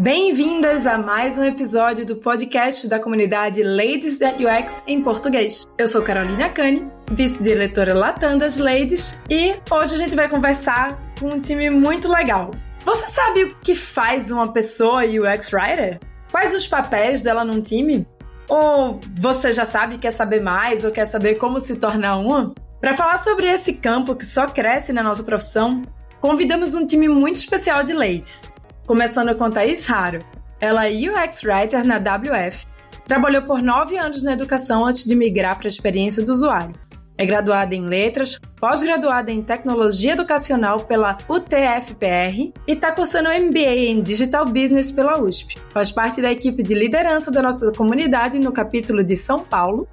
Bem-vindas a mais um episódio do podcast da comunidade Ladies That UX em português. Eu sou Carolina Cani, vice-diretora Latam das Ladies, e hoje a gente vai conversar com um time muito legal. Você sabe o que faz uma pessoa UX Writer? Quais os papéis dela num time? Ou você já sabe quer saber mais ou quer saber como se tornar uma? Para falar sobre esse campo que só cresce na nossa profissão, convidamos um time muito especial de ladies. Começando com Thaís Raro. Ela é UX Writer na WF. Trabalhou por nove anos na educação antes de migrar para a experiência do usuário. É graduada em Letras, pós-graduada em Tecnologia Educacional pela UTFPR e está cursando MBA em Digital Business pela USP. Faz parte da equipe de liderança da nossa comunidade no capítulo de São Paulo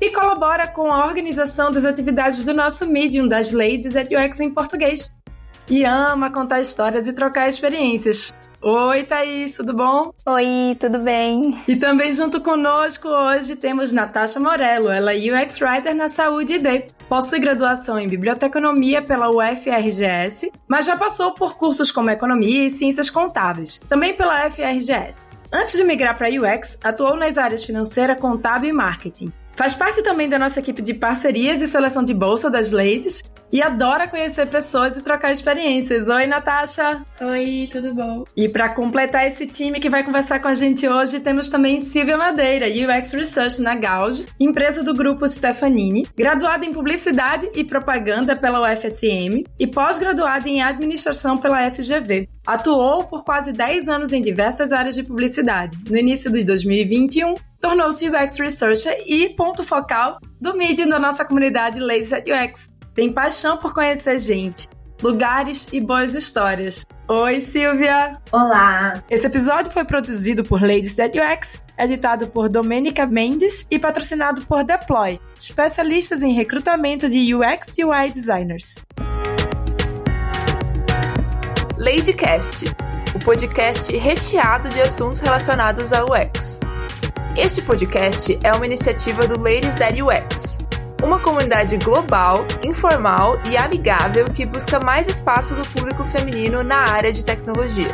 e colabora com a organização das atividades do nosso Medium das Ladies at UX em português. E ama contar histórias e trocar experiências. Oi, Thaís, tudo bom? Oi, tudo bem? E também junto conosco hoje temos Natasha Morello, ela é UX Writer na Saúde ID. Possui graduação em Biblioteconomia pela UFRGS, mas já passou por cursos como Economia e Ciências Contábeis, também pela UFRGS. Antes de migrar para UX, atuou nas áreas financeira, contábil e marketing. Faz parte também da nossa equipe de parcerias e seleção de bolsa das ladies e adora conhecer pessoas e trocar experiências. Oi, Natasha! Oi, tudo bom? E para completar esse time que vai conversar com a gente hoje, temos também Silvia Madeira, UX Research na Gauge, empresa do grupo Stefanini, graduada em Publicidade e Propaganda pela UFSM e pós-graduada em Administração pela FGV. Atuou por quase 10 anos em diversas áreas de publicidade. No início de 2021, tornou-se UX Researcher e ponto focal do mídia da nossa comunidade at UX. Tem paixão por conhecer gente, lugares e boas histórias. Oi, Silvia! Olá! Esse episódio foi produzido por Ladies at UX, editado por Domenica Mendes e patrocinado por Deploy, especialistas em recrutamento de UX e UI designers. Ladycast, o podcast recheado de assuntos relacionados ao UX. Este podcast é uma iniciativa do Ladies That UX, uma comunidade global, informal e amigável que busca mais espaço do público feminino na área de tecnologia.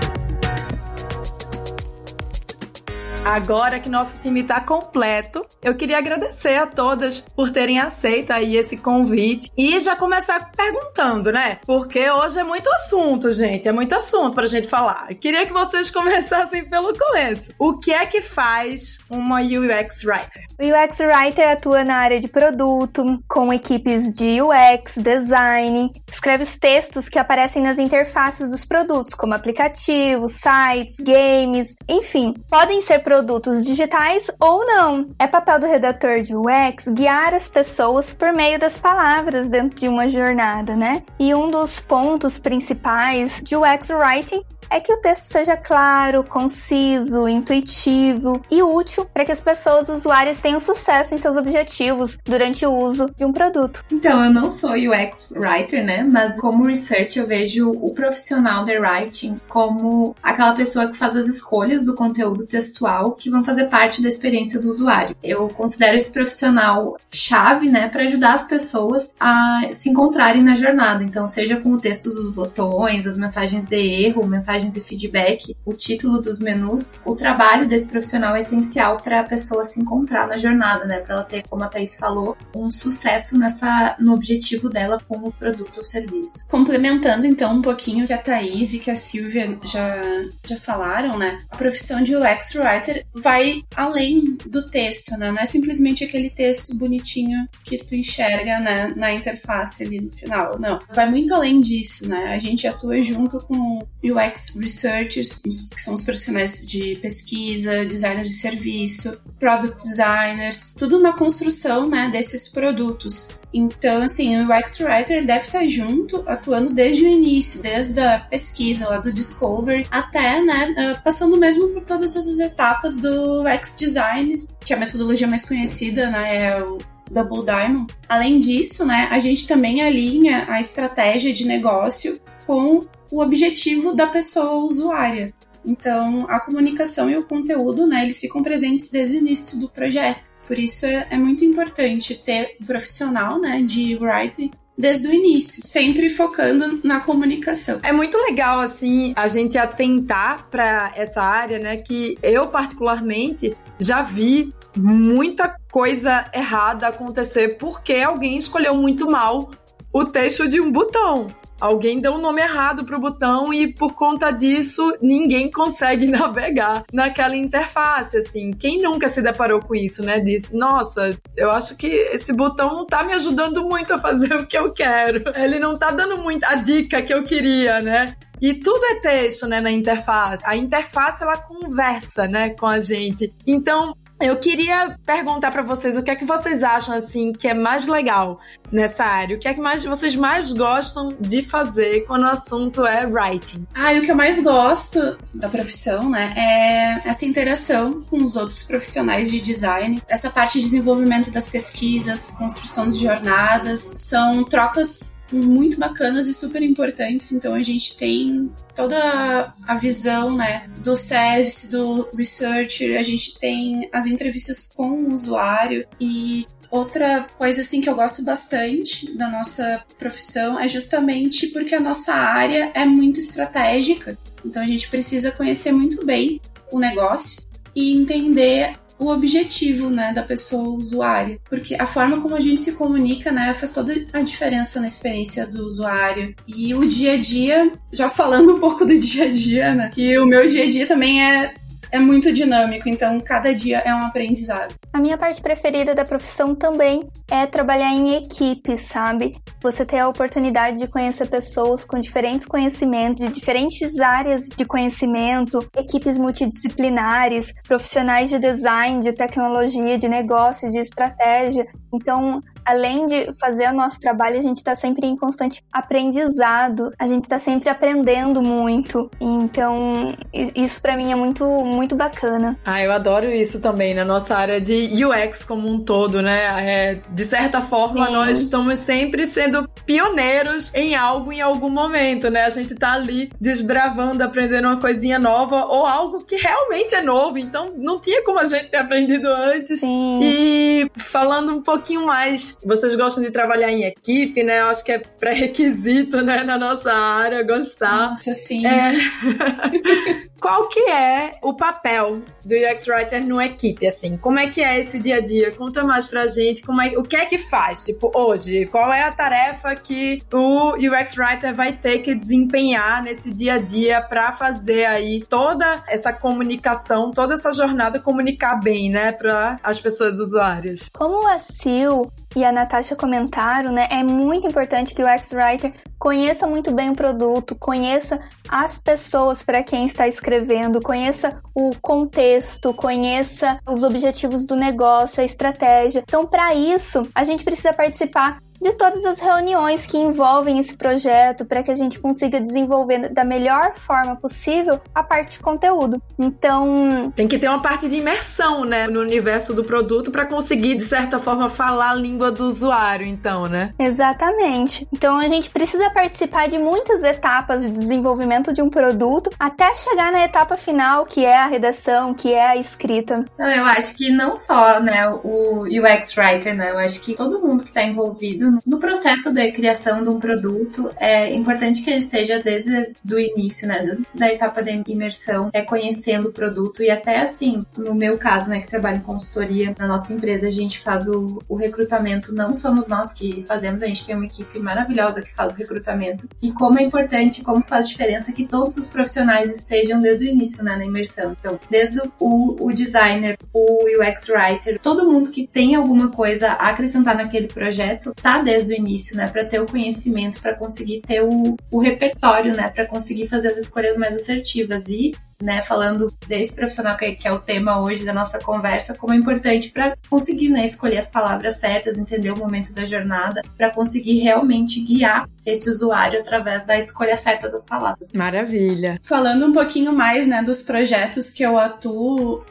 Agora que nosso time está completo, eu queria agradecer a todas por terem aceito aí esse convite e já começar perguntando, né? Porque hoje é muito assunto, gente, é muito assunto pra gente falar. Eu queria que vocês começassem pelo começo. O que é que faz uma UX Writer? O UX Writer atua na área de produto, com equipes de UX, design, escreve os textos que aparecem nas interfaces dos produtos, como aplicativos, sites, games, enfim, podem ser produtos produtos digitais ou não. É papel do redator de UX guiar as pessoas por meio das palavras dentro de uma jornada, né? E um dos pontos principais de UX Writing é que o texto seja claro, conciso, intuitivo e útil para que as pessoas usuárias tenham sucesso em seus objetivos durante o uso de um produto. Então, eu não sou UX writer, né? Mas como research eu vejo o profissional de writing como aquela pessoa que faz as escolhas do conteúdo textual que vão fazer parte da experiência do usuário. Eu considero esse profissional chave, né, para ajudar as pessoas a se encontrarem na jornada. Então, seja com o texto dos botões, as mensagens de erro, mensagens mensagens e feedback, o título dos menus, o trabalho desse profissional é essencial para a pessoa se encontrar na jornada, né? Para ela ter, como a Thaís falou, um sucesso nessa no objetivo dela com o produto ou serviço. Complementando então um pouquinho que a Thaís e que a Silvia já, já falaram, né? A profissão de UX Writer vai além do texto, né? Não é simplesmente aquele texto bonitinho que tu enxerga né, na interface ali no final, não. Vai muito além disso, né? A gente atua junto com UX researchers, que são os profissionais de pesquisa, designers de serviço, product designers, tudo na construção né, desses produtos. Então, assim, o UX Writer deve estar junto, atuando desde o início, desde a pesquisa, lá do discovery, até, né, ah, passando mesmo por todas essas etapas do UX Design, que é a metodologia mais conhecida, né, é o Double Diamond. Além disso, né, a gente também alinha a estratégia de negócio com o objetivo da pessoa usuária. Então, a comunicação e o conteúdo, né, eles ficam presentes desde o início do projeto. Por isso é, é muito importante ter um profissional, né, de writing desde o início, sempre focando na comunicação. É muito legal assim a gente atentar para essa área, né, que eu particularmente já vi muita coisa errada acontecer porque alguém escolheu muito mal o texto de um botão. Alguém deu um nome errado pro botão e por conta disso ninguém consegue navegar naquela interface, assim. Quem nunca se deparou com isso, né? Diz, nossa, eu acho que esse botão não tá me ajudando muito a fazer o que eu quero. Ele não tá dando muito a dica que eu queria, né? E tudo é texto, né, na interface. A interface ela conversa, né, com a gente. Então, eu queria perguntar para vocês o que é que vocês acham assim que é mais legal nessa área. O que é que mais, vocês mais gostam de fazer quando o assunto é writing? Ah, e o que eu mais gosto da profissão, né, é essa interação com os outros profissionais de design, essa parte de desenvolvimento das pesquisas, construção de jornadas, são trocas muito bacanas e super importantes. Então a gente tem toda a visão, né, do service, do researcher, a gente tem as entrevistas com o usuário e Outra coisa assim que eu gosto bastante da nossa profissão é justamente porque a nossa área é muito estratégica. Então a gente precisa conhecer muito bem o negócio e entender o objetivo, né, da pessoa usuária, porque a forma como a gente se comunica, né, faz toda a diferença na experiência do usuário. E o dia a dia, já falando um pouco do dia a dia, né, que o meu dia a dia também é é muito dinâmico, então cada dia é um aprendizado. A minha parte preferida da profissão também é trabalhar em equipe, sabe? Você ter a oportunidade de conhecer pessoas com diferentes conhecimentos, de diferentes áreas de conhecimento, equipes multidisciplinares, profissionais de design, de tecnologia, de negócio, de estratégia. Então, além de fazer o nosso trabalho, a gente está sempre em constante aprendizado, a gente está sempre aprendendo muito. Então, isso para mim é muito, muito bacana. Ah, eu adoro isso também na nossa área de UX como um todo, né? É, de certa forma, Sim. nós estamos sempre sendo pioneiros em algo em algum momento, né? A gente tá ali desbravando, aprendendo uma coisinha nova ou algo que realmente é novo, então não tinha como a gente ter aprendido antes. Sim. E falando um pouquinho mais vocês gostam de trabalhar em equipe, né? Eu acho que é pré-requisito, né, na nossa área, gostar. Nossa, sim. É... Qual que é o papel do UX Writer no equipe, assim? Como é que é esse dia a dia? Conta mais pra gente, como é, o que é que faz, tipo, hoje? Qual é a tarefa que o UX Writer vai ter que desempenhar nesse dia a dia para fazer aí toda essa comunicação, toda essa jornada comunicar bem, né, para as pessoas usuárias? Como a Sil e a Natasha comentaram, né, é muito importante que o UX Writer conheça muito bem o produto, conheça as pessoas para quem está escrevendo, conheça o contexto, conheça os objetivos do negócio, a estratégia. Então, para isso, a gente precisa participar de todas as reuniões que envolvem esse projeto para que a gente consiga desenvolver da melhor forma possível a parte de conteúdo. Então, tem que ter uma parte de imersão, né, no universo do produto para conseguir de certa forma falar a língua do usuário, então, né? Exatamente. Então, a gente precisa participar de muitas etapas de desenvolvimento de um produto até chegar na etapa final, que é a redação, que é a escrita. Eu acho que não só, né, o UX writer, né, eu acho que todo mundo que está envolvido no processo da criação de um produto, é importante que ele esteja desde o início, né, desde a etapa da imersão, é conhecendo o produto. E até assim, no meu caso, né, que trabalho em consultoria, na nossa empresa a gente faz o, o recrutamento, não somos nós que fazemos, a gente tem uma equipe maravilhosa que faz o recrutamento. E como é importante, como faz diferença que todos os profissionais estejam desde o início, né, na imersão. Então, desde o, o designer, o UX writer, todo mundo que tem alguma coisa a acrescentar naquele projeto, tá desde o início, né, para ter o conhecimento, para conseguir ter o, o repertório, né, para conseguir fazer as escolhas mais assertivas e né, falando desse profissional que, que é o tema hoje da nossa conversa, como é importante para conseguir, né, escolher as palavras certas, entender o momento da jornada, para conseguir realmente guiar esse usuário através da escolha certa das palavras. Maravilha. Falando um pouquinho mais, né, dos projetos que eu atuo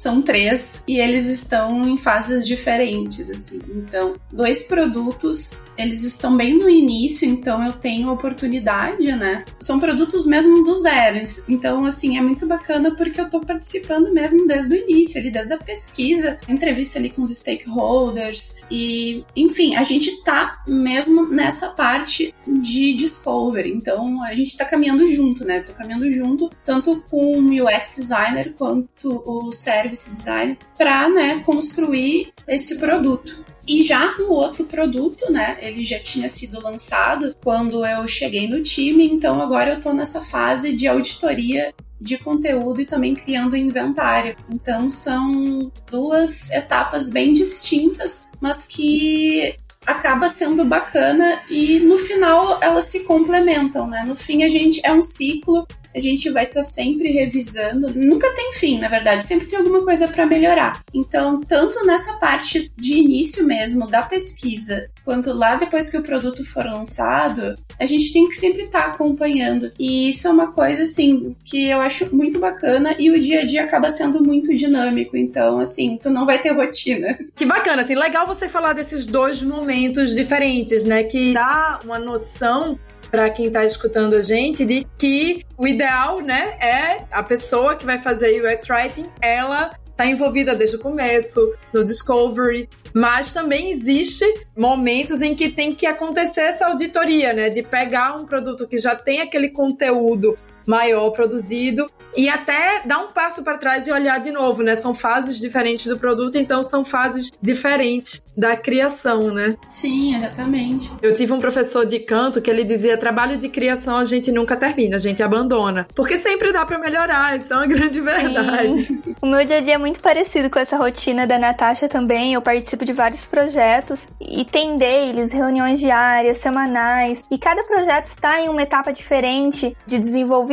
são três e eles estão em fases diferentes, assim. Então, dois produtos, eles estão bem no início, então eu tenho oportunidade, né? São produtos mesmo do zero. Então, assim, é muito bacana porque eu tô participando mesmo desde o início, ali, desde a pesquisa, entrevista ali com os stakeholders e, enfim, a gente tá mesmo nessa parte de discovery. Então, a gente tá caminhando junto, né? Tô caminhando junto, tanto com o UX designer quanto o service design, para né, construir esse produto. E já no outro produto, né, ele já tinha sido lançado quando eu cheguei no time, então agora eu estou nessa fase de auditoria de conteúdo e também criando inventário. Então são duas etapas bem distintas, mas que acaba sendo bacana e no final elas se complementam, né? No fim a gente é um ciclo a gente vai estar tá sempre revisando. Nunca tem fim, na verdade, sempre tem alguma coisa para melhorar. Então, tanto nessa parte de início mesmo da pesquisa, quanto lá depois que o produto for lançado, a gente tem que sempre estar tá acompanhando. E isso é uma coisa assim que eu acho muito bacana e o dia a dia acaba sendo muito dinâmico. Então, assim, tu não vai ter rotina. Que bacana, assim, legal você falar desses dois momentos diferentes, né? Que dá uma noção para quem está escutando a gente de que o ideal, né, é a pessoa que vai fazer UX Writing, ela está envolvida desde o começo, no discovery, mas também existe momentos em que tem que acontecer essa auditoria, né, de pegar um produto que já tem aquele conteúdo maior produzido e até dar um passo para trás e olhar de novo, né? São fases diferentes do produto, então são fases diferentes da criação, né? Sim, exatamente. Eu tive um professor de canto que ele dizia: trabalho de criação a gente nunca termina, a gente abandona. Porque sempre dá para melhorar, isso é uma grande verdade. Sim. O meu dia a dia é muito parecido com essa rotina da Natasha também. Eu participo de vários projetos e tem dailies, reuniões diárias, semanais, e cada projeto está em uma etapa diferente de desenvolvimento.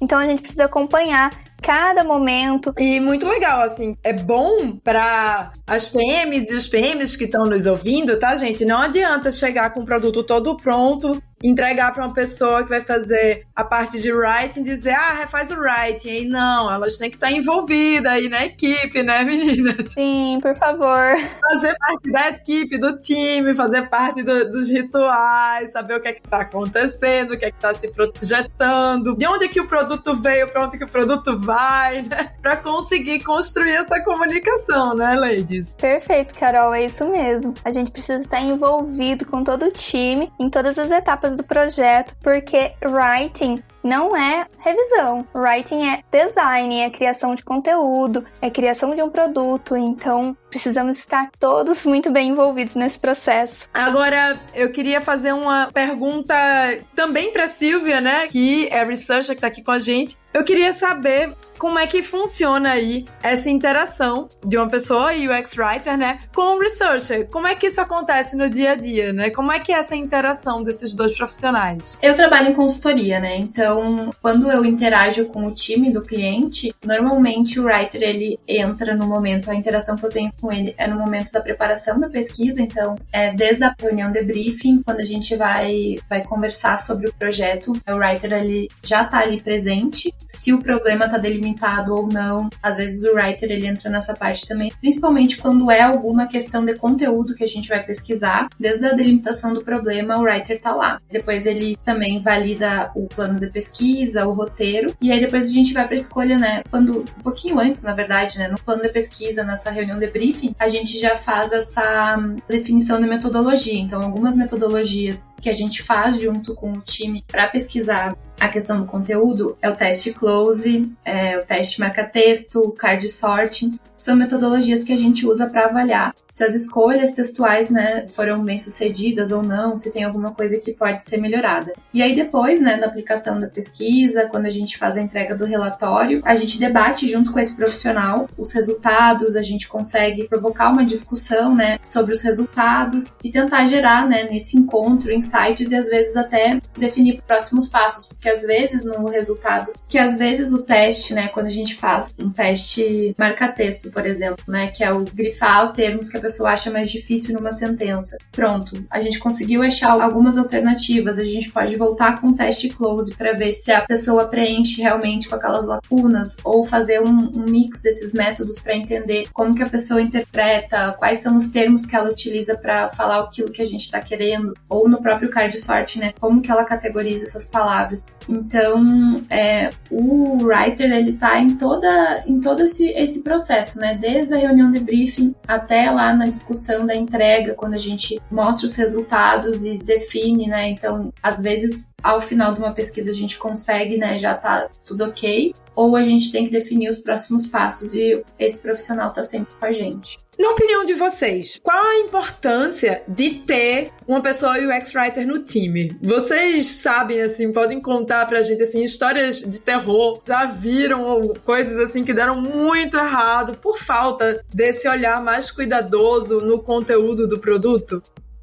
Então a gente precisa acompanhar cada momento. E muito legal, assim, é bom para as PMs e os PMs que estão nos ouvindo, tá, gente? Não adianta chegar com o produto todo pronto entregar para uma pessoa que vai fazer a parte de writing, dizer, ah, refaz o writing. E não, elas têm que estar envolvidas aí na equipe, né, meninas? Sim, por favor. Fazer parte da equipe, do time, fazer parte do, dos rituais, saber o que é que está acontecendo, o que é que está se projetando, de onde é que o produto veio, para onde que o produto vai, né? Para conseguir construir essa comunicação, né, ladies? Perfeito, Carol, é isso mesmo. A gente precisa estar envolvido com todo o time em todas as etapas etapas do projeto, porque writing não é revisão. Writing é design, é criação de conteúdo, é criação de um produto. Então, precisamos estar todos muito bem envolvidos nesse processo. Agora, eu queria fazer uma pergunta também para Silvia, né, que é researcher que está aqui com a gente. Eu queria saber como é que funciona aí essa interação de uma pessoa, UX Writer, né, com o researcher. Como é que isso acontece no dia a dia, né? Como é que é essa interação desses dois profissionais? Eu trabalho em consultoria, né? Então, quando eu interajo com o time do cliente, normalmente o writer ele entra no momento, a interação que eu tenho com ele é no momento da preparação da pesquisa, então é desde a reunião de briefing, quando a gente vai vai conversar sobre o projeto, o writer ele já tá ali presente. Se o problema tá delimitado limitado ou não. Às vezes o writer ele entra nessa parte também, principalmente quando é alguma questão de conteúdo que a gente vai pesquisar. Desde a delimitação do problema, o writer tá lá. Depois ele também valida o plano de pesquisa, o roteiro, e aí depois a gente vai para escolha, né? Quando um pouquinho antes, na verdade, né, no plano de pesquisa, nessa reunião de briefing, a gente já faz essa definição de metodologia. Então, algumas metodologias que a gente faz junto com o time para pesquisar a questão do conteúdo é o teste close, é o teste marca-texto, card sorting, são metodologias que a gente usa para avaliar se as escolhas textuais, né, foram bem sucedidas ou não, se tem alguma coisa que pode ser melhorada. E aí depois, né, da aplicação da pesquisa, quando a gente faz a entrega do relatório, a gente debate junto com esse profissional os resultados, a gente consegue provocar uma discussão, né, sobre os resultados e tentar gerar, né, nesse encontro insights e às vezes até definir próximos passos, porque às vezes no resultado, que às vezes o teste, né, quando a gente faz um teste marca-texto, por exemplo, né, que é o grifar termos que a pessoa acha mais difícil numa sentença. Pronto, a gente conseguiu achar algumas alternativas, a gente pode voltar com o teste close para ver se a pessoa preenche realmente com aquelas lacunas ou fazer um, um mix desses métodos para entender como que a pessoa interpreta, quais são os termos que ela utiliza para falar aquilo que a gente está querendo, ou no próprio card sorte, né, como que ela categoriza essas palavras. Então, é, o writer ele tá em toda em todo esse, esse processo, né, desde a reunião de briefing até lá na discussão da entrega, quando a gente mostra os resultados e define, né, então às vezes ao final de uma pesquisa a gente consegue, né, já tá tudo ok, ou a gente tem que definir os próximos passos e esse profissional tá sempre com a gente. Na opinião de vocês, qual a importância de ter uma pessoa UX Writer no time? Vocês sabem, assim, podem contar pra gente, assim, histórias de terror, já viram coisas, assim, que deram muito errado por falta desse olhar mais cuidadoso no conteúdo do produto?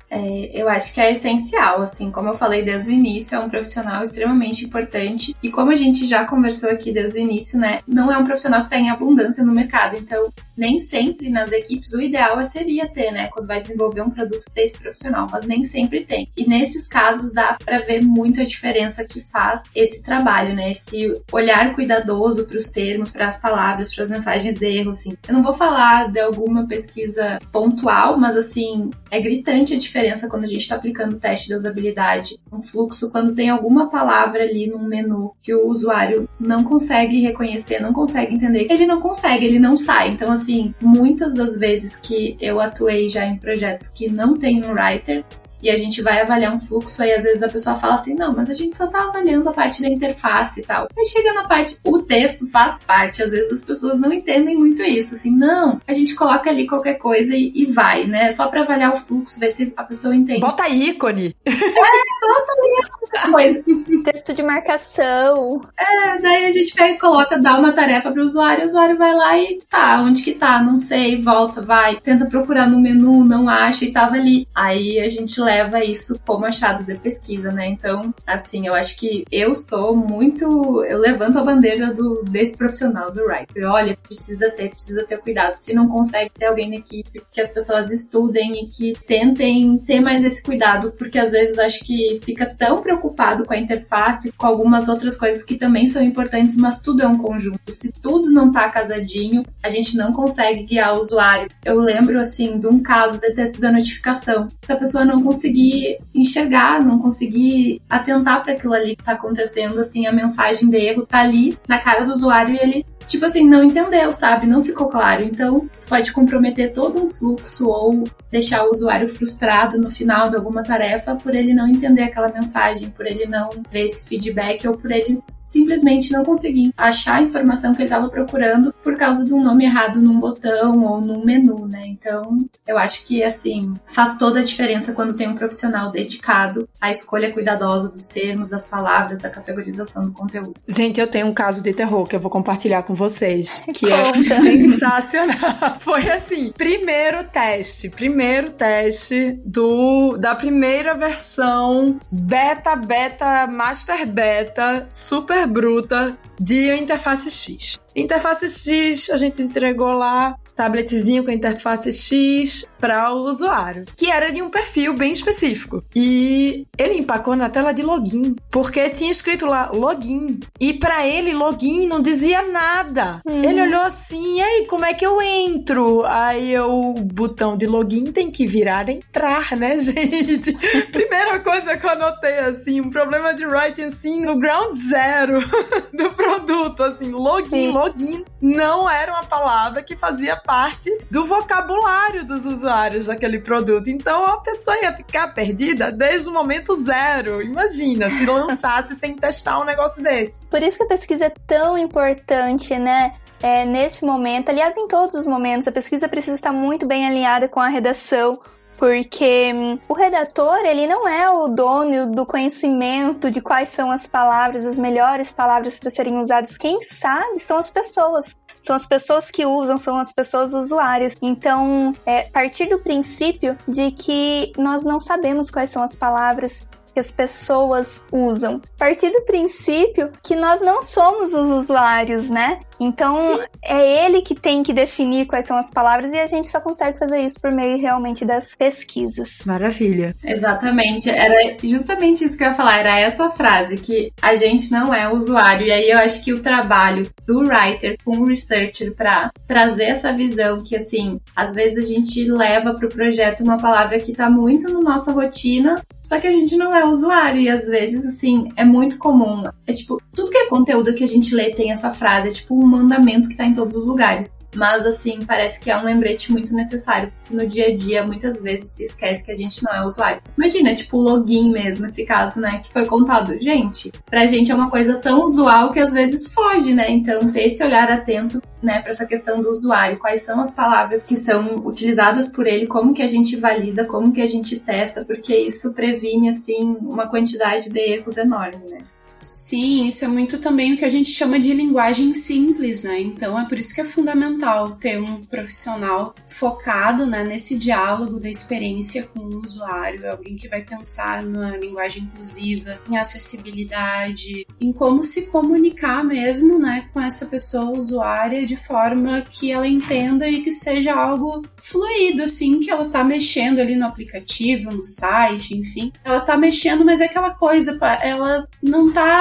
É, eu acho que é essencial, assim, como eu falei desde o início, é um profissional extremamente importante. E como a gente já conversou aqui desde o início, né, não é um profissional que está em abundância no mercado. Então, nem sempre nas equipes o ideal seria ter, né, quando vai desenvolver um produto desse profissional, mas nem sempre tem. E nesses casos dá para ver muito a diferença que faz esse trabalho, né, esse olhar cuidadoso para os termos, para as palavras, para as mensagens de erro, assim. Eu não vou falar de alguma pesquisa pontual, mas assim, é gritante a diferença diferença quando a gente está aplicando o teste de usabilidade, um fluxo, quando tem alguma palavra ali no menu que o usuário não consegue reconhecer, não consegue entender, ele não consegue, ele não sai. Então, assim, muitas das vezes que eu atuei já em projetos que não tem um writer, e a gente vai avaliar um fluxo, aí às vezes a pessoa fala assim, não, mas a gente só tá avaliando a parte da interface e tal. Aí chega na parte, o texto faz parte, às vezes as pessoas não entendem muito isso, assim, não, a gente coloca ali qualquer coisa e, e vai, né, só pra avaliar o fluxo, ver se a pessoa entende. Bota ícone! É, bota ícone! Coisa. Texto de marcação. É, daí a gente pega e coloca, dá uma tarefa pro usuário, o usuário vai lá e tá, onde que tá? Não sei, volta, vai, tenta procurar no menu, não acha e tava ali. Aí a gente leva isso como achado de pesquisa, né? Então, assim, eu acho que eu sou muito. Eu levanto a bandeira do, desse profissional do writer. Olha, precisa ter, precisa ter cuidado. Se não consegue ter alguém na equipe, que as pessoas estudem e que tentem ter mais esse cuidado, porque às vezes acho que fica tão preocupado com a interface, com algumas outras coisas que também são importantes, mas tudo é um conjunto. Se tudo não tá casadinho, a gente não consegue guiar o usuário. Eu lembro, assim, de um caso de texto da notificação, que a pessoa não conseguia conseguir enxergar, não conseguir atentar para aquilo ali que tá acontecendo, assim, a mensagem de erro tá ali na cara do usuário e ele tipo assim, não entendeu, sabe? Não ficou claro. Então, pode comprometer todo um fluxo ou deixar o usuário frustrado no final de alguma tarefa por ele não entender aquela mensagem, por ele não ver esse feedback ou por ele simplesmente não consegui achar a informação que ele estava procurando por causa de um nome errado num botão ou num menu, né? Então, eu acho que assim, faz toda a diferença quando tem um profissional dedicado à escolha cuidadosa dos termos, das palavras, da categorização do conteúdo. Gente, eu tenho um caso de terror que eu vou compartilhar com vocês, que é sensacional. Foi assim, primeiro teste, primeiro teste do da primeira versão beta, beta, master beta, super bruta de interface X. Interface X, a gente entregou lá tabletzinho com interface X para o usuário, que era de um perfil bem específico. E ele empacou na tela de login, porque tinha escrito lá login. E para ele, login não dizia nada. Uhum. Ele olhou assim, e aí, como é que eu entro? Aí o botão de login tem que virar entrar, né, gente? Primeira coisa que eu anotei, assim, um problema de writing, assim, no ground zero do produto, assim, login, Sim. login não era uma palavra que fazia parte do vocabulário dos usuários daquele produto. Então a pessoa ia ficar perdida desde o momento zero. Imagina se lançasse sem testar um negócio desse. Por isso que a pesquisa é tão importante, né? É, neste momento, aliás, em todos os momentos, a pesquisa precisa estar muito bem alinhada com a redação, porque hum, o redator ele não é o dono do conhecimento de quais são as palavras, as melhores palavras para serem usadas. Quem sabe são as pessoas são as pessoas que usam, são as pessoas usuárias. Então, é partir do princípio de que nós não sabemos quais são as palavras que as pessoas usam. Partir do princípio que nós não somos os usuários, né? Então, Sim. é ele que tem que definir quais são as palavras e a gente só consegue fazer isso por meio realmente das pesquisas. Maravilha. Exatamente. Era justamente isso que eu ia falar. Era essa frase, que a gente não é usuário. E aí eu acho que o trabalho do writer com o researcher para trazer essa visão que, assim, às vezes a gente leva para o projeto uma palavra que está muito na nossa rotina, só que a gente não é usuário. E às vezes, assim, é muito comum. É tipo, tudo que é conteúdo que a gente lê tem essa frase. É tipo um mandamento que tá em todos os lugares. Mas, assim, parece que é um lembrete muito necessário. No dia a dia, muitas vezes se esquece que a gente não é usuário. Imagina, tipo, login mesmo, esse caso, né, que foi contado. Gente, pra gente é uma coisa tão usual que às vezes foge, né? Então, ter esse olhar atento, né, pra essa questão do usuário. Quais são as palavras que são utilizadas por ele, como que a gente valida, como que a gente testa, porque isso previne, assim, uma quantidade de erros enorme, né? Sim, isso é muito também o que a gente chama de linguagem simples, né? Então é por isso que é fundamental ter um profissional focado né, nesse diálogo da experiência com o usuário, alguém que vai pensar na linguagem inclusiva, em acessibilidade, em como se comunicar mesmo, né, com essa pessoa usuária de forma que ela entenda e que seja algo fluido, assim, que ela tá mexendo ali no aplicativo, no site, enfim. Ela tá mexendo, mas é aquela coisa, ela não tá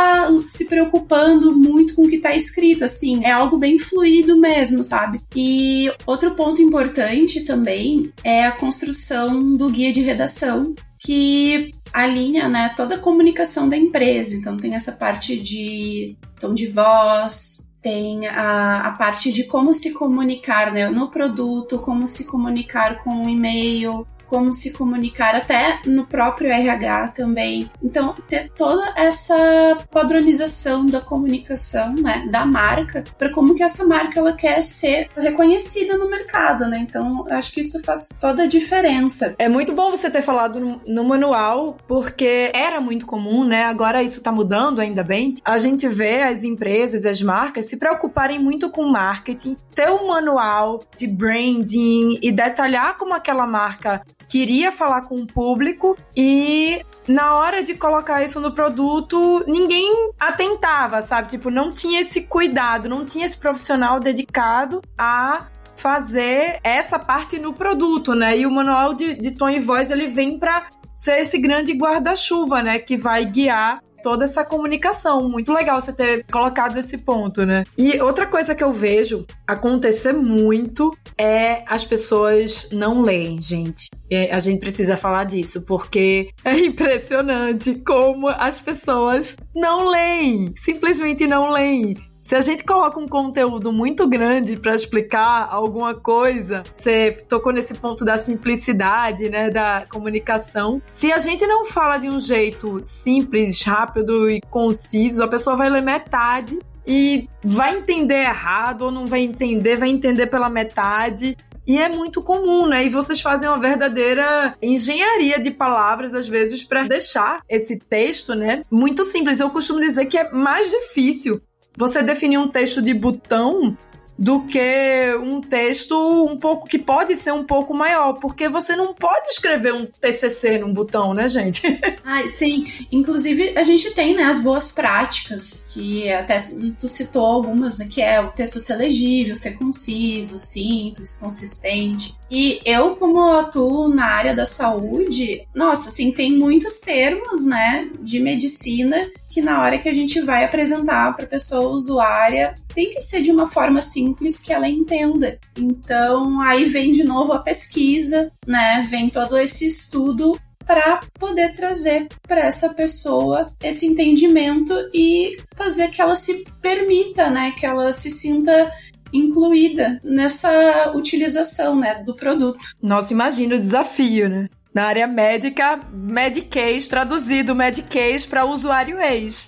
se preocupando muito com o que tá escrito, assim, é algo bem fluido mesmo, sabe? E outro ponto importante também é a construção do guia de redação, que alinha né, toda a comunicação da empresa. Então tem essa parte de tom de voz, tem a, a parte de como se comunicar né, no produto, como se comunicar com o e-mail, como se comunicar até no próprio RH também. Então, ter toda essa padronização da comunicação, né, da marca, para como que essa marca ela quer ser reconhecida no mercado, né? Então, acho que isso faz toda a diferença. É muito bom você ter falado no, manual, porque era muito comum, né? Agora isso tá mudando, ainda bem. A gente vê as empresas, as marcas se preocuparem muito com marketing, ter um manual de branding e detalhar como aquela marca queria falar com o público e na hora de colocar isso no produto, ninguém atentava, sabe? Tipo, não tinha esse cuidado, não tinha esse profissional dedicado a fazer essa parte no produto, né? E o manual de, de tom e voz ele vem para ser esse grande guarda-chuva, né? Que vai guiar toda essa comunicação. Muito legal você ter colocado esse ponto, né? E outra coisa que eu vejo acontecer muito é as pessoas não leem, gente. E a gente precisa falar disso, porque é impressionante como as pessoas não leem, simplesmente não leem. Se a gente coloca um conteúdo muito grande para explicar alguma coisa, você tocou nesse ponto da simplicidade, né, da comunicação. Se a gente não fala de um jeito simples, rápido e conciso, a pessoa vai ler metade e vai entender errado ou não vai entender, vai entender pela metade. E é muito comum, né? E vocês fazem uma verdadeira engenharia de palavras, às vezes, para deixar esse texto, né? Muito simples. Eu costumo dizer que é mais difícil você definir um texto de botão do que um texto um pouco que pode ser um pouco maior, porque você não pode escrever um TCC num botão, né, gente? Ai, sim. Inclusive, a gente tem, né, as boas práticas, que até tu citou algumas, né, que é o texto ser legível, ser conciso, simples, consistente. E eu, como atuo na área da saúde, nossa, assim, tem muitos termos, né, de medicina que na hora que a gente vai apresentar para a pessoa usuária, tem que ser de uma forma simples que ela entenda. Então, aí vem de novo a pesquisa, né? Vem todo esse estudo para poder trazer para essa pessoa esse entendimento e fazer que ela se permita, né, que ela se sinta incluída nessa utilização, né, do produto. Nossa, imagina o desafio, né? Na área médica, Medicase, traduzido Medicase para usuário ex.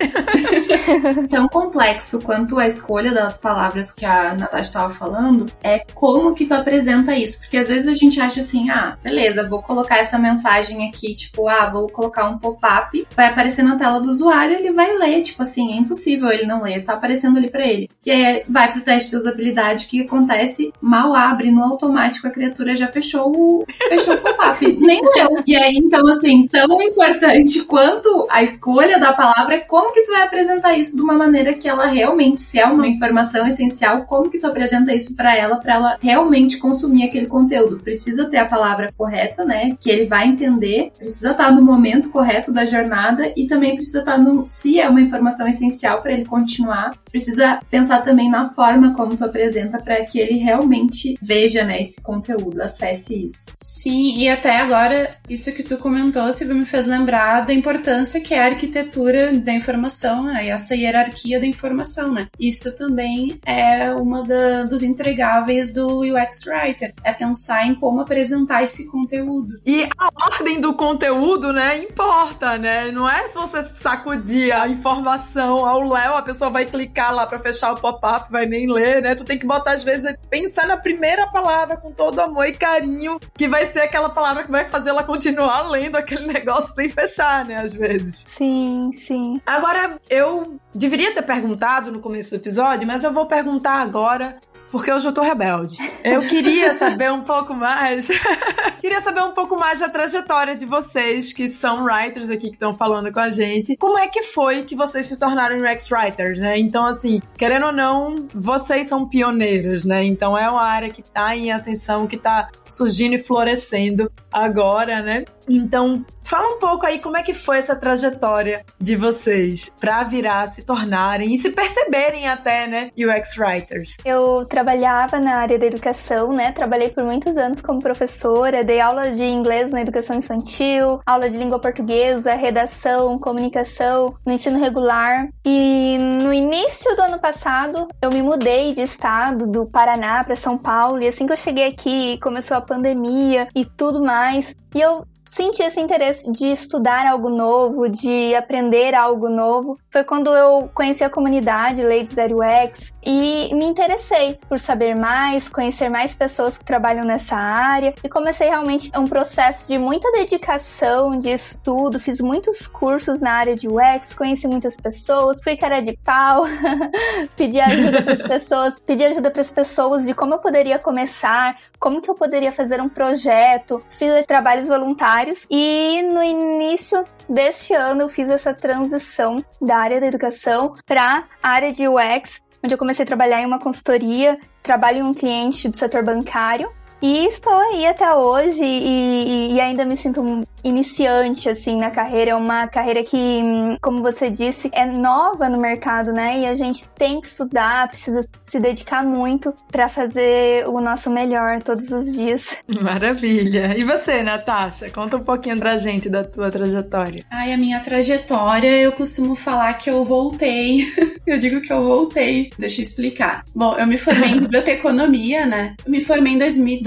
Tão complexo quanto a escolha das palavras que a Natasha estava falando, é como que tu apresenta isso. Porque às vezes a gente acha assim, ah, beleza, vou colocar essa mensagem aqui, tipo, ah, vou colocar um pop-up, vai aparecer na tela do usuário, ele vai ler, tipo assim, é impossível ele não ler, tá aparecendo ali para ele. E aí vai pro teste de usabilidade, o que acontece? Mal abre no automático, a criatura já fechou o, fechou o pop-up. Nem eu. E aí, então, assim, tão importante quanto a escolha da palavra é como que tu vai apresentar isso de uma maneira que ela realmente, se é uma informação essencial, como que tu apresenta isso para ela, para ela realmente consumir aquele conteúdo. Precisa ter a palavra correta, né? Que ele vai entender, precisa estar no momento correto da jornada e também precisa estar no. Se é uma informação essencial para ele continuar, precisa pensar também na forma como tu apresenta para que ele realmente veja, né, esse conteúdo, acesse isso. Sim, e até agora, isso que tu comentou, Silvia, me fez lembrar da importância que é a arquitetura da informação, né, essa hierarquia da informação, né? Isso também é uma da, dos entregáveis do UX Writer, é pensar em como apresentar esse conteúdo. E a ordem do conteúdo, né, importa, né? Não é se você sacudir a informação ao Léo, a pessoa vai clicar lá para fechar o pop-up, vai nem ler, né? Tu tem que botar, às vezes, pensar na primeira palavra com todo amor e carinho, que vai ser aquela palavra que vai fazer ela continuar lendo aquele negócio sem fechar, né? Às vezes. Sim, sim. Agora, eu deveria ter perguntado no começo do episódio, mas eu vou perguntar agora porque hoje eu tô rebelde. Eu queria saber um pouco mais. queria saber um pouco mais da trajetória de vocês, que são writers aqui que estão falando com a gente. Como é que foi que vocês se tornaram UX writers, né? Então, assim, querendo ou não, vocês são pioneiros, né? Então é uma área que tá em ascensão, que tá surgindo e florescendo agora, né? Então, fala um pouco aí como é que foi essa trajetória de vocês para virar, se tornarem e se perceberem até, né, UX writers. Eu trabalhava na área da educação, né? Trabalhei por muitos anos como professora, dei aula de inglês na educação infantil, aula de língua portuguesa, redação, comunicação, no ensino regular. E no início do ano passado, eu me mudei de estado, do Paraná para São Paulo, e assim que eu cheguei aqui, começou a pandemia e tudo mais. E eu senti esse interesse de estudar algo novo, de aprender algo novo, foi quando eu conheci a comunidade Ladies That UX e me interessei por saber mais, conhecer mais pessoas que trabalham nessa área. E comecei realmente um processo de muita dedicação, de estudo, fiz muitos cursos na área de UX, conheci muitas pessoas, fui cara de pau, pedi ajuda para as pessoas, pedi ajuda para as pessoas de como eu poderia começar, como que eu poderia fazer um projeto, fiz trabalhos voluntários e no início deste ano eu fiz essa transição da área da educação para a área de UX, onde eu comecei a trabalhar em uma consultoria, trabalho em um cliente do setor bancário e estou aí até hoje e, e, ainda me sinto iniciante, assim, na carreira. É uma carreira que, como você disse, é nova no mercado, né? E a gente tem que estudar, precisa se dedicar muito para fazer o nosso melhor todos os dias. Maravilha! E você, Natasha? Conta um pouquinho pra gente da tua trajetória. Ai, a minha trajetória, eu costumo falar que eu voltei. eu digo que eu voltei. Deixa eu explicar. Bom, eu me formei em biblioteconomia, né? Eu me formei em 2012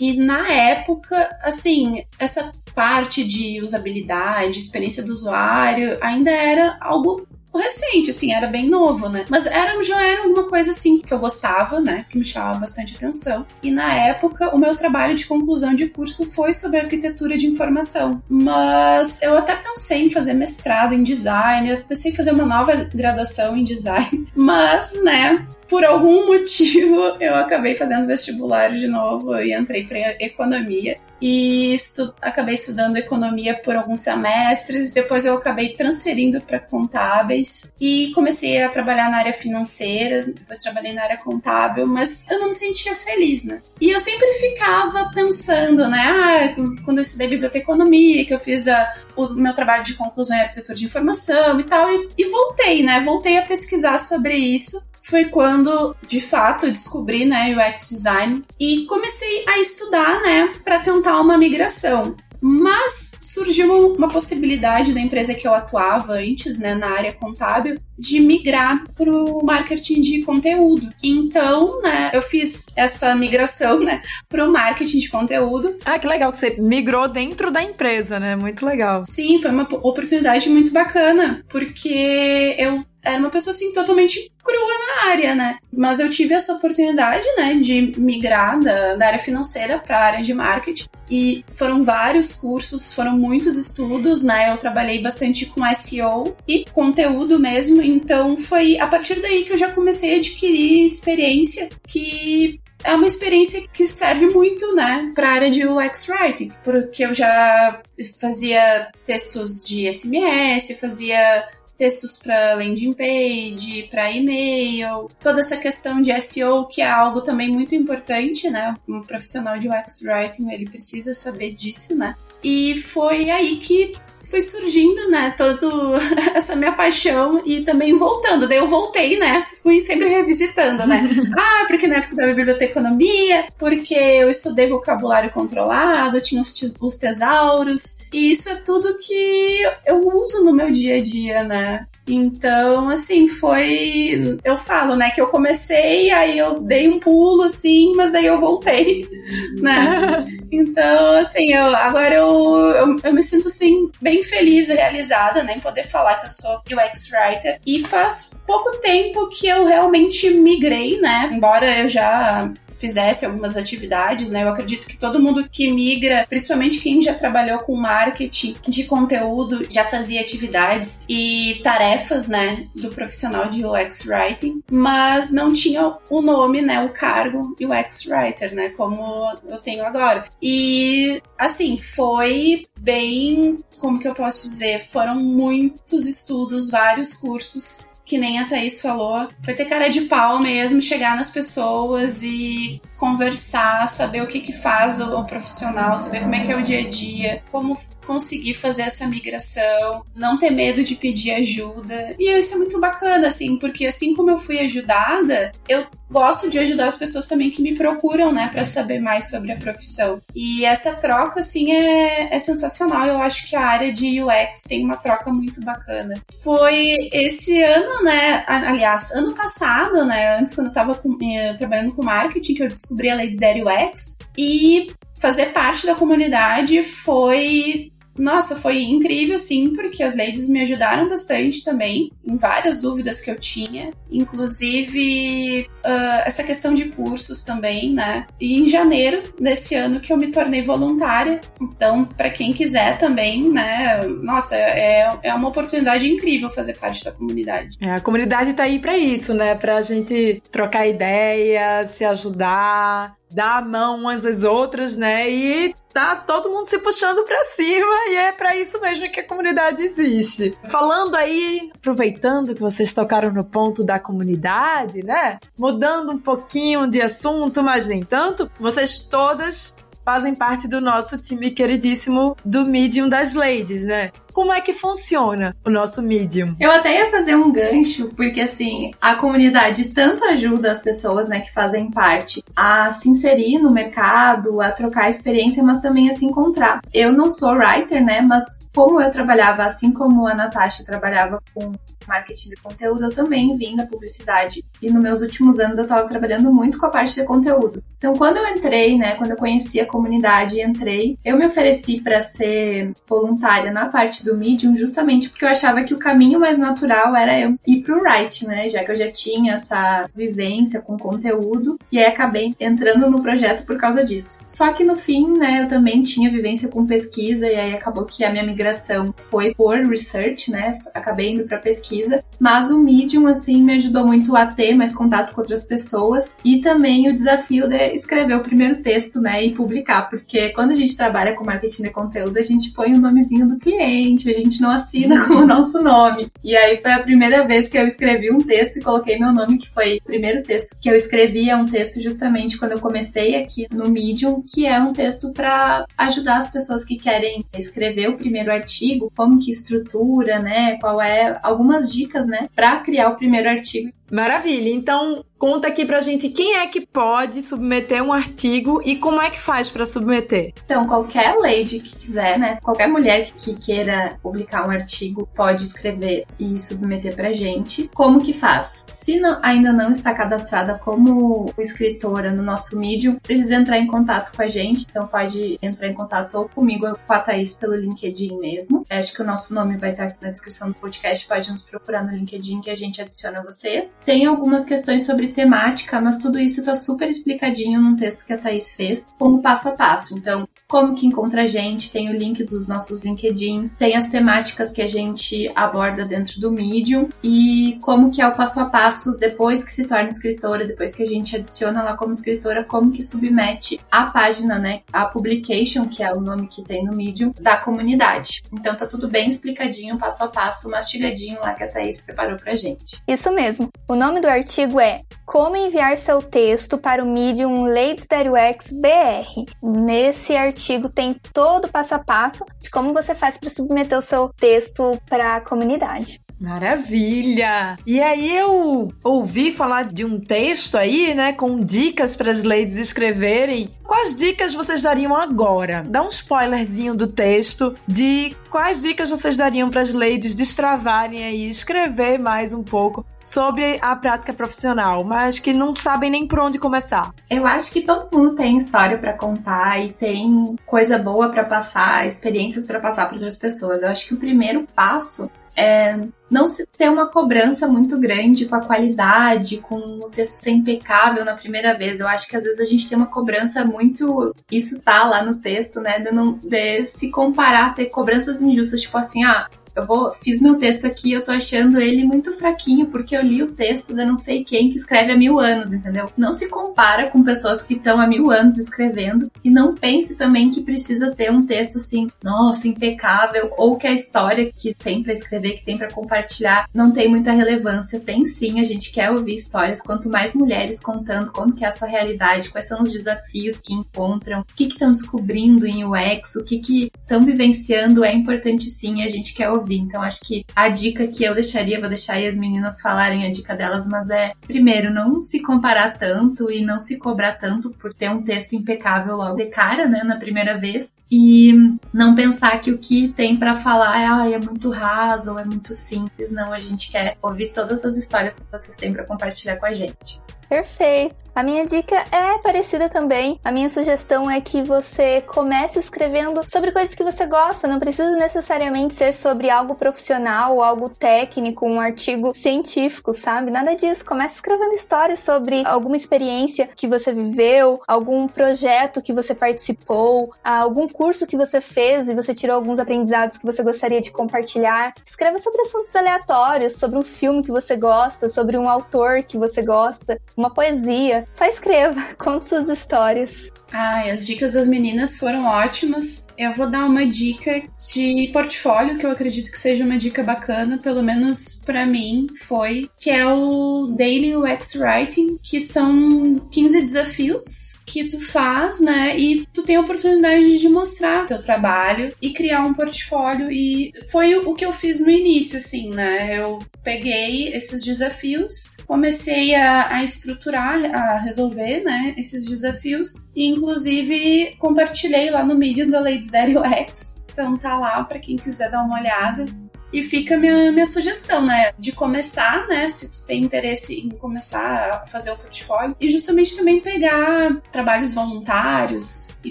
e na época, assim, essa parte de usabilidade, experiência do usuário, ainda era algo recente, assim, era bem novo, né? Mas era, já era alguma coisa assim que eu gostava, né? Que me chamava bastante atenção. E na época, o meu trabalho de conclusão de curso foi sobre arquitetura de informação. Mas eu até pensei em fazer mestrado em design, eu pensei em fazer uma nova graduação em design. Mas, né, por algum motivo, eu acabei fazendo vestibular de novo e entrei para economia. E estu acabei estudando economia por alguns semestres. Depois eu acabei transferindo para contábeis e comecei a trabalhar na área financeira. Depois trabalhei na área contábil, mas eu não me sentia feliz, né? E eu sempre ficava pensando, né? Ah, quando eu estudei biblioteconomia, que eu fiz a, o meu trabalho de conclusão em arquitetura de informação e tal, e, e voltei, né? Voltei a pesquisar sobre isso foi quando, de fato, eu descobri, né, UX design e comecei a estudar, né, para tentar uma migração. Mas surgiu uma possibilidade da empresa que eu atuava antes, né, na área contábil, de migrar para o marketing de conteúdo. Então, né, eu fiz essa migração, né, para o marketing de conteúdo. Ah, que legal que você migrou dentro da empresa, né? Muito legal. Sim, foi uma oportunidade muito bacana, porque eu era uma pessoa assim totalmente crua na área, né? Mas eu tive essa oportunidade, né, de migrar da, da área financeira para a área de marketing e foram vários cursos, foram muitos estudos, né? Eu trabalhei bastante com SEO e conteúdo mesmo, então foi a partir daí que eu já comecei a adquirir experiência que é uma experiência que serve muito, né, para a área de UX writing, porque eu já fazia textos de SMS, fazia textos para landing page, para e-mail, toda essa questão de SEO, que é algo também muito importante, né? Um profissional de UX writing, ele precisa saber disso, né? E foi aí que foi surgindo, né, todo essa minha paixão e também voltando. Daí eu voltei, né, fui sempre revisitando, né. ah, porque na época da biblioteconomia, porque eu estudei vocabulário controlado, tinha os, os tesauros, e isso é tudo que eu uso no meu dia a dia, né. Então, assim, foi. Eu falo, né, que eu comecei, aí eu dei um pulo, assim, mas aí eu voltei, né? Então, assim, eu, agora eu, eu, eu, me sinto, assim, bem feliz e realizada, né, em poder falar que eu sou UX Writer. E faz pouco tempo que eu realmente migrei, né, embora eu já fizesse algumas atividades, né? Eu acredito que todo mundo que migra, principalmente quem já trabalhou com marketing de conteúdo, já fazia atividades e tarefas, né, do profissional de UX Writing, mas não tinha o nome, né, o cargo UX Writer, né, como eu tenho agora. E assim, foi bem, como que eu posso dizer, foram muitos estudos, vários cursos que nem a Thaís falou, foi ter cara de pau mesmo, chegar nas pessoas e conversar, saber o que que faz o, profissional, saber como é que é o dia a dia, como conseguir fazer essa migração, não ter medo de pedir ajuda. E isso é muito bacana, assim, porque assim como eu fui ajudada, eu gosto de ajudar as pessoas também que me procuram, né, para saber mais sobre a profissão. E essa troca, assim, é, é sensacional. Eu acho que a área de UX tem uma troca muito bacana. Foi esse ano, né, aliás, ano passado, né, antes quando eu tava com, eh, trabalhando com marketing, que eu a Lady Zero UX. E fazer parte da comunidade foi nossa, foi incrível, sim, porque as ladies me ajudaram bastante também em várias dúvidas que eu tinha, inclusive uh, essa questão de cursos também, né? E em janeiro desse ano que eu me tornei voluntária, então, para quem quiser também, né? Nossa, é, é uma oportunidade incrível fazer parte da comunidade. É, a comunidade tá aí para isso, né? Pra gente trocar ideia, se ajudar, dar a mão umas às outras, né? E tá todo mundo se puxando para cima e é para isso mesmo que a comunidade existe. Falando aí, aproveitando que vocês tocaram no ponto da comunidade, né? Mudando um pouquinho de assunto, mas nem tanto, vocês todas fazem parte do nosso time queridíssimo do Medium das Ladies, né? Como é que funciona o nosso Medium? Eu até ia fazer um gancho, porque assim, a comunidade tanto ajuda as pessoas, né, que fazem parte a se inserir no mercado, a trocar experiência, mas também a se encontrar. Eu não sou writer, né, mas como eu trabalhava, assim como a Natasha trabalhava com marketing de conteúdo, eu também vim da publicidade. E nos meus últimos anos eu estava trabalhando muito com a parte de conteúdo. Então, quando eu entrei, né, quando eu conheci a comunidade e entrei, eu me ofereci para ser voluntária na parte do Medium, justamente porque eu achava que o caminho mais natural era eu ir pro writing, né, já que eu já tinha essa vivência com conteúdo. E aí acabei entrando no projeto por causa disso. Só que no fim, né, eu também tinha vivência com pesquisa e aí acabou que a minha migração foi por research, né? Acabei indo pesquisa pesquisa, mas o Medium, assim, me ajudou muito a ter mais contato com outras pessoas e também o desafio de escrever o primeiro texto, né, e publicar, porque quando a gente trabalha com marketing de conteúdo, a gente põe o nomezinho do cliente, a gente não assina com o nosso nome. E aí foi a primeira vez que eu escrevi um texto e coloquei meu nome, que foi o primeiro texto que eu escrevi, é um texto justamente quando eu comecei aqui no Medium, que é um texto para ajudar as pessoas que querem escrever o primeiro artigo, como que estrutura, né, qual é algumas dicas, né, para criar o primeiro artigo Maravilha. Então, conta aqui pra gente quem é que pode submeter um artigo e como é que faz para submeter. Então, qualquer lady que quiser, né? Qualquer mulher que queira publicar um artigo pode escrever e submeter pra gente. Como que faz? Se não, ainda não está cadastrada como escritora no nosso Medium, precisa entrar em contato com a gente. Então, pode entrar em contato ou comigo ou com a Thaís pelo LinkedIn mesmo. Acho que o nosso nome vai estar aqui na descrição do podcast. Pode nos procurar no LinkedIn que a gente adiciona vocês. Tem algumas questões sobre temática, mas tudo isso está super explicadinho num texto que a Thaís fez, como passo a passo. Então, como que encontra a gente, tem o link dos nossos LinkedIns, tem as temáticas que a gente aborda dentro do Medium e como que é o passo a passo depois que se torna escritora, depois que a gente adiciona lá como escritora, como que submete a página, né, a publication, que é o nome que tem no Medium, da comunidade. Então tá tudo bem explicadinho, passo a passo, mastigadinho lá que a Thaís preparou pra gente. Isso mesmo. O nome do artigo é Como enviar seu texto para o Medium Ladies UX BR. Nesse artigo tem todo o passo a passo de como você faz para submeter o seu texto para a comunidade. Maravilha! E aí eu ouvi falar de um texto aí, né, com dicas para as ladies escreverem. Quais dicas vocês dariam agora? Dá um spoilerzinho do texto de quais dicas vocês dariam para as ladies destravarem aí, escrever mais um pouco sobre a prática profissional, mas que não sabem nem por onde começar. Eu acho que todo mundo tem história para contar e tem coisa boa para passar, experiências para passar para outras pessoas. Eu acho que o primeiro passo é não se ter uma cobrança muito grande com a qualidade, com o texto ser impecável na primeira vez. Eu acho que às vezes a gente tem uma cobrança muito. Isso tá lá no texto, né? De, não, de se comparar, ter cobranças injustas, tipo assim, ah, eu vou, fiz meu texto aqui, eu tô achando ele muito fraquinho, porque eu li o texto da não sei quem que escreve há mil anos, entendeu? Não se compara com pessoas que estão há mil anos escrevendo e não pense também que precisa ter um texto assim, nossa, impecável, ou que a história que tem para escrever, que tem para compartilhar, não tem muita relevância. Tem sim, a gente quer ouvir histórias. Quanto mais mulheres contando como que é a sua realidade, quais são os desafios que encontram, o que estão descobrindo em UX, o que estão vivenciando, é importante sim, a gente quer ouvir ouvir. Então, acho que a dica que eu deixaria, vou deixar aí as meninas falarem a dica delas, mas é, primeiro, não se comparar tanto e não se cobrar tanto por ter um texto impecável logo de cara, né, na primeira vez. E não pensar que o que tem para falar é, ah, é muito raso ou é muito simples. Não, a gente quer ouvir todas as histórias que vocês têm para compartilhar com a gente. Perfeito. A minha dica é parecida também. A minha sugestão é que você comece escrevendo sobre coisas que você gosta. Não precisa necessariamente ser sobre algo profissional, algo técnico, um artigo científico, sabe? Nada disso. Comece escrevendo histórias sobre alguma experiência que você viveu, algum projeto que você participou, algum curso que você fez e você tirou alguns aprendizados que você gostaria de compartilhar. Escreva sobre assuntos aleatórios, sobre um filme que você gosta, sobre um autor que você gosta uma poesia. Só escreva, conte suas histórias. Ai, as dicas das meninas foram ótimas. Eu vou dar uma dica de portfólio que eu acredito que seja uma dica bacana, pelo menos para mim foi, que é o Daily UX Writing, que são 15 desafios que tu faz, né? E tu tem a oportunidade de mostrar teu trabalho e criar um portfólio e foi o que eu fiz no início, assim, né? Eu peguei esses desafios, comecei a, a estruturar, a resolver, né, esses desafios e inclusive compartilhei lá no Medium da Lady Zero X. Então tá lá para quem quiser dar uma olhada. E fica minha, minha sugestão, né? De começar, né? Se tu tem interesse em começar a fazer o portfólio. E justamente também pegar trabalhos voluntários e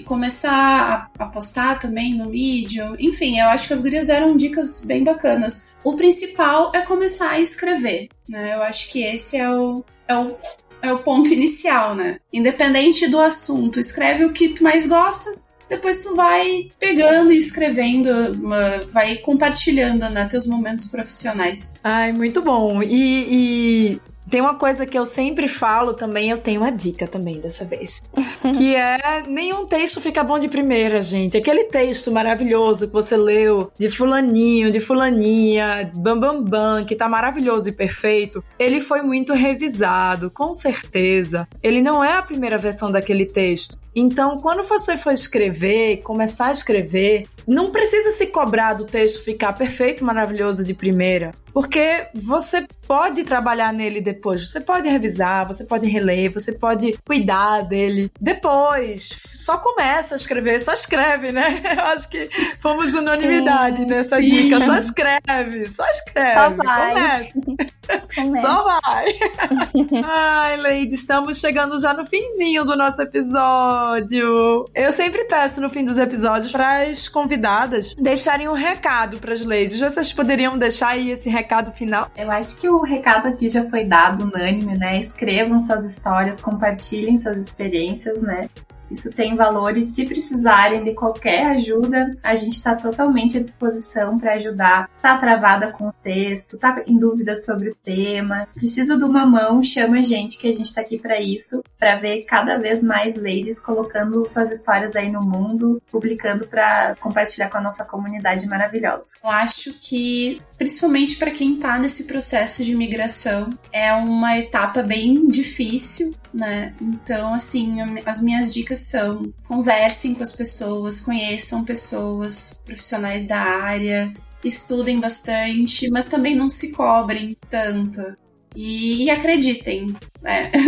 começar a, a postar também no Medium. Enfim, eu acho que as gurias deram dicas bem bacanas. O principal é começar a escrever, né? Eu acho que esse é o, é o é o ponto inicial, né? Independente do assunto, escreve o que tu mais gosta, depois tu vai pegando e escrevendo, vai compartilhando, né, teus momentos profissionais. Ai, muito bom. E, e tem uma coisa que eu sempre falo também, eu tenho uma dica também dessa vez. que é nenhum texto fica bom de primeira, gente. Aquele texto maravilhoso que você leu de fulaninho, de fulaninha, bam bam bam, que tá maravilhoso e perfeito, ele foi muito revisado, com certeza. Ele não é a primeira versão daquele texto. Então, quando você for escrever, começar a escrever, não precisa se cobrar do texto ficar perfeito, maravilhoso de primeira, porque você pode trabalhar nele depois, você pode revisar, você pode reler, você pode cuidar dele depois. Só começa a escrever, só escreve, né? Eu acho que fomos unanimidade sim, nessa sim. dica. Só escreve, só escreve. Só vai. Começa. Só vai. Ai, Lady, estamos chegando já no finzinho do nosso episódio. Eu sempre peço no fim dos episódios para as convidadas deixarem um recado para as ladies. Vocês poderiam deixar aí esse recado final? Eu acho que o recado aqui já foi dado unânime, né? Escrevam suas histórias, compartilhem suas experiências, né? Isso tem valor e se precisarem de qualquer ajuda, a gente está totalmente à disposição para ajudar. Tá travada com o texto, tá em dúvida sobre o tema, precisa de uma mão, chama a gente que a gente está aqui para isso, para ver cada vez mais ladies colocando suas histórias aí no mundo, publicando para compartilhar com a nossa comunidade maravilhosa. Eu acho que principalmente para quem está nesse processo de migração, é uma etapa bem difícil, né? Então, assim, as minhas dicas são: conversem com as pessoas, conheçam pessoas profissionais da área, estudem bastante, mas também não se cobrem tanto. E, e acreditem. Né?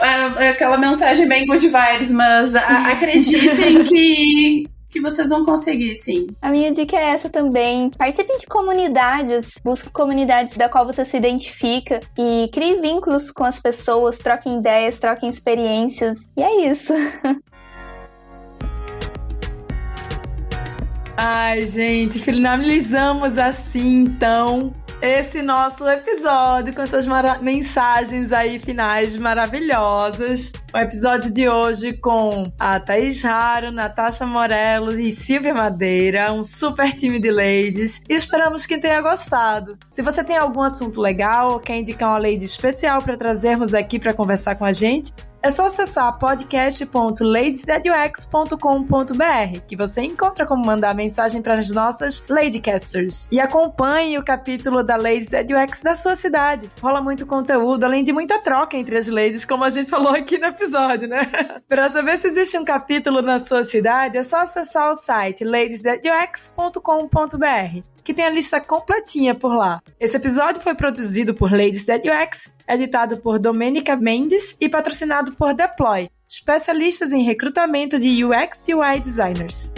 É, é aquela mensagem bem good vibes, mas a, acreditem que que vocês vão conseguir, sim. A minha dica é essa também. Participem de comunidades, busque comunidades da qual você se identifica e crie vínculos com as pessoas, troquem ideias, troquem experiências. E é isso. Ai, gente, finalizamos assim então esse nosso episódio com essas mensagens aí finais maravilhosas. O episódio de hoje com a Thaís Raro, Natasha Morello e Silvia Madeira, um super time de ladies. E esperamos que tenha gostado. Se você tem algum assunto legal ou quer indicar uma lady especial para trazermos aqui para conversar com a gente, é só acessar podcast.ladiesdadux.com.br que você encontra como mandar mensagem para as nossas Ladycasters. E acompanhe o capítulo da Ladies EduX da sua cidade. Rola muito conteúdo, além de muita troca entre as ladies, como a gente falou aqui no episódio, né? para saber se existe um capítulo na sua cidade, é só acessar o site ladiesdadux.com.br que tem a lista completinha por lá. Esse episódio foi produzido por Ladies Dead UX, editado por Domenica Mendes e patrocinado por Deploy, especialistas em recrutamento de UX e UI designers.